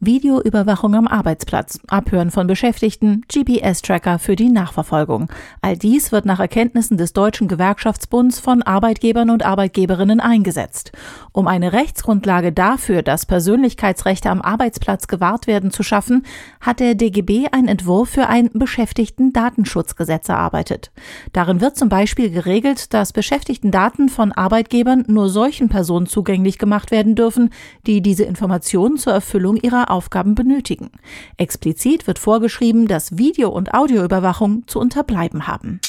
Videoüberwachung am Arbeitsplatz, Abhören von Beschäftigten, GPS-Tracker für die Nachverfolgung. All dies wird nach Erkenntnissen des Deutschen Gewerkschaftsbunds von Arbeitgebern und Arbeitgeberinnen eingesetzt. Um eine Rechtsgrundlage dafür, dass Persönlichkeitsrechte am Arbeitsplatz gewahrt werden, zu schaffen, hat der DGB einen Entwurf für ein Beschäftigten-Datenschutzgesetz erarbeitet. Darin wird zum Beispiel geregelt, dass Beschäftigten-Daten von Arbeitgebern nur solchen Personen zugänglich gemacht werden dürfen, die diese Informationen zur Erfüllung ihrer Aufgaben benötigen. Explizit wird vorgeschrieben, dass Video- und Audioüberwachung zu unterbleiben haben.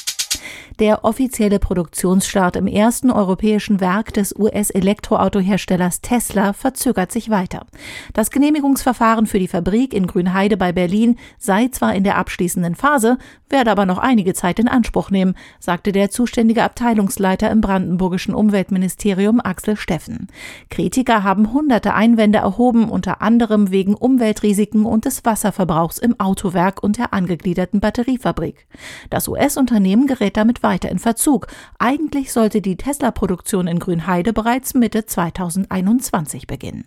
Der offizielle Produktionsstart im ersten europäischen Werk des US-Elektroautoherstellers Tesla verzögert sich weiter. Das Genehmigungsverfahren für die Fabrik in Grünheide bei Berlin sei zwar in der abschließenden Phase, werde aber noch einige Zeit in Anspruch nehmen, sagte der zuständige Abteilungsleiter im brandenburgischen Umweltministerium Axel Steffen. Kritiker haben hunderte Einwände erhoben, unter anderem wegen Umweltrisiken und des Wasserverbrauchs im Autowerk und der angegliederten Batteriefabrik. Das US-Unternehmen gerät damit weiter in Verzug. Eigentlich sollte die Tesla-Produktion in Grünheide bereits Mitte 2021 beginnen.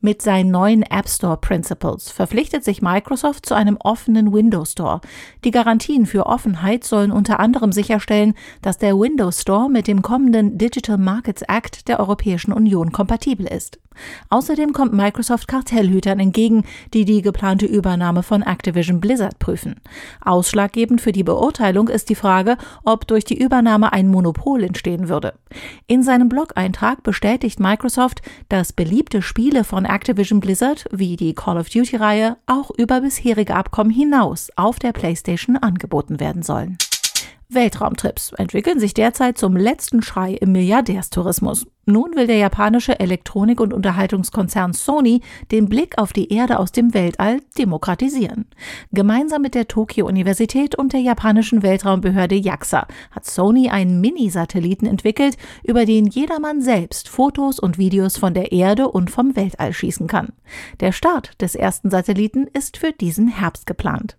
Mit seinen neuen App Store Principles verpflichtet sich Microsoft zu einem offenen Windows Store. Die Garantien für Offenheit sollen unter anderem sicherstellen, dass der Windows Store mit dem kommenden Digital Markets Act der Europäischen Union kompatibel ist. Außerdem kommt Microsoft Kartellhütern entgegen, die die geplante Übernahme von Activision Blizzard prüfen. Ausschlaggebend für die Beurteilung ist die Frage, ob durch die Übernahme ein Monopol entstehen würde. In seinem Blog-Eintrag bestätigt Microsoft, dass beliebte Spiele von Activision Blizzard wie die Call of Duty-Reihe auch über bisherige Abkommen hinaus auf der PlayStation angeboten werden sollen. Weltraumtrips entwickeln sich derzeit zum letzten Schrei im Milliardärstourismus. Nun will der japanische Elektronik- und Unterhaltungskonzern Sony den Blick auf die Erde aus dem Weltall demokratisieren. Gemeinsam mit der Tokio-Universität und der japanischen Weltraumbehörde JAXA hat Sony einen Mini-Satelliten entwickelt, über den jedermann selbst Fotos und Videos von der Erde und vom Weltall schießen kann. Der Start des ersten Satelliten ist für diesen Herbst geplant.